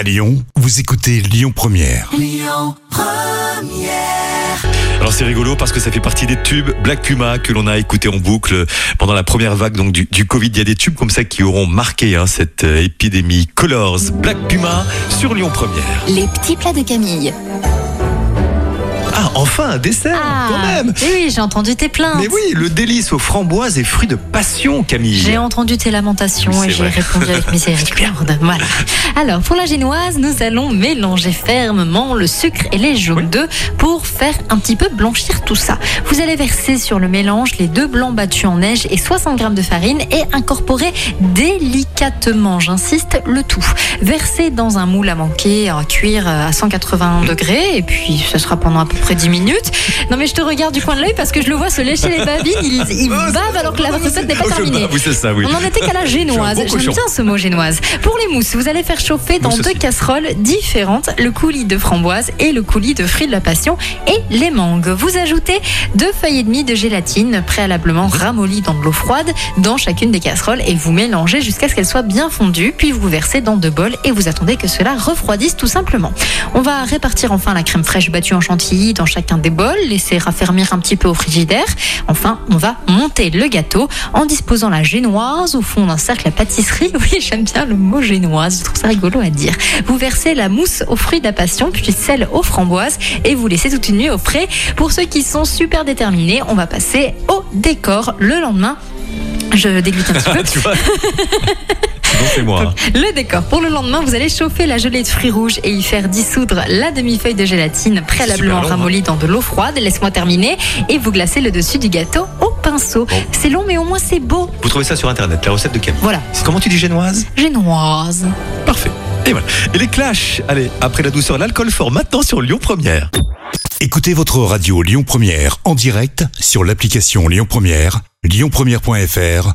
À Lyon, vous écoutez Lyon Première. Alors c'est rigolo parce que ça fait partie des tubes Black Puma que l'on a écouté en boucle pendant la première vague donc du, du Covid. Il y a des tubes comme ça qui auront marqué hein, cette euh, épidémie. Colors, Black Puma sur Lyon Première. Les petits plats de Camille. Ah, enfin un dessert quand même oui, oui, j'ai entendu tes plaintes. Mais oui, le délice aux framboises et fruits de passion, Camille. J'ai entendu tes lamentations Oui, et j'ai répondu avec miséricorde. Voilà. Alors, pour la génoise, nous allons mélanger fermement le sucre et les jaunes d'œufs pour faire un petit peu blanchir tout ça. Vous allez verser sur le mélange les deux blancs battus en neige et 60 g de farine et incorporer délicatement, j'insiste, le tout. Versez dans un moule à manquer, à cuire à 180 degrés et puis ce sera pendant à peu près 10 minutes. Non mais je te regarde du coin de l'œil parce que je le vois se lécher les babines, il, il bave alors que la recette n'est pas terminée. Oui, ça, oui. On en était qu'à la génoise. J'aime bien ce mot génoise. Pour les mousses, vous allez faire chauffer dans Mousse deux aussi. casseroles différentes le coulis de framboise et le coulis de fruits de la passion et les mangues. Vous ajoutez deux feuilles et demie de gélatine préalablement ramollie dans de l'eau froide dans chacune des casseroles et vous mélangez jusqu'à ce qu'elle soit bien fondue. Puis vous versez dans deux bols et vous attendez que cela refroidisse tout simplement. On va répartir enfin la crème fraîche battue en chantilly dans chacun des bols, laisser raffermir un petit peu au frigidaire. Enfin, on va monter le gâteau en disposant la génoise au fond d'un cercle à pâtisserie. Oui, j'aime bien le mot génoise, je trouve ça rigolo à dire. Vous versez la mousse aux fruits de la passion, puis celle aux framboises et vous laissez toute une nuit au frais. Pour ceux qui sont super déterminés, on va passer au décor le lendemain. Je dégluti un petit peu. c'est moi. hein. Le décor. Pour le lendemain, vous allez chauffer la gelée de fruits rouges et y faire dissoudre la demi-feuille de gélatine préalablement hein. ramollie dans de l'eau froide. Laisse-moi terminer. Et vous glacez le dessus du gâteau au pinceau. Bon. C'est long, mais au moins c'est beau. Vous trouvez ça sur internet, la recette de Camille. Voilà. Comment tu dis génoise? Génoise. Parfait. Et voilà. Et les clashs Allez, après la douceur, l'alcool fort maintenant sur Lyon Première. Écoutez votre radio Lyon Première en direct sur l'application Lyon Première, lyonpremière.fr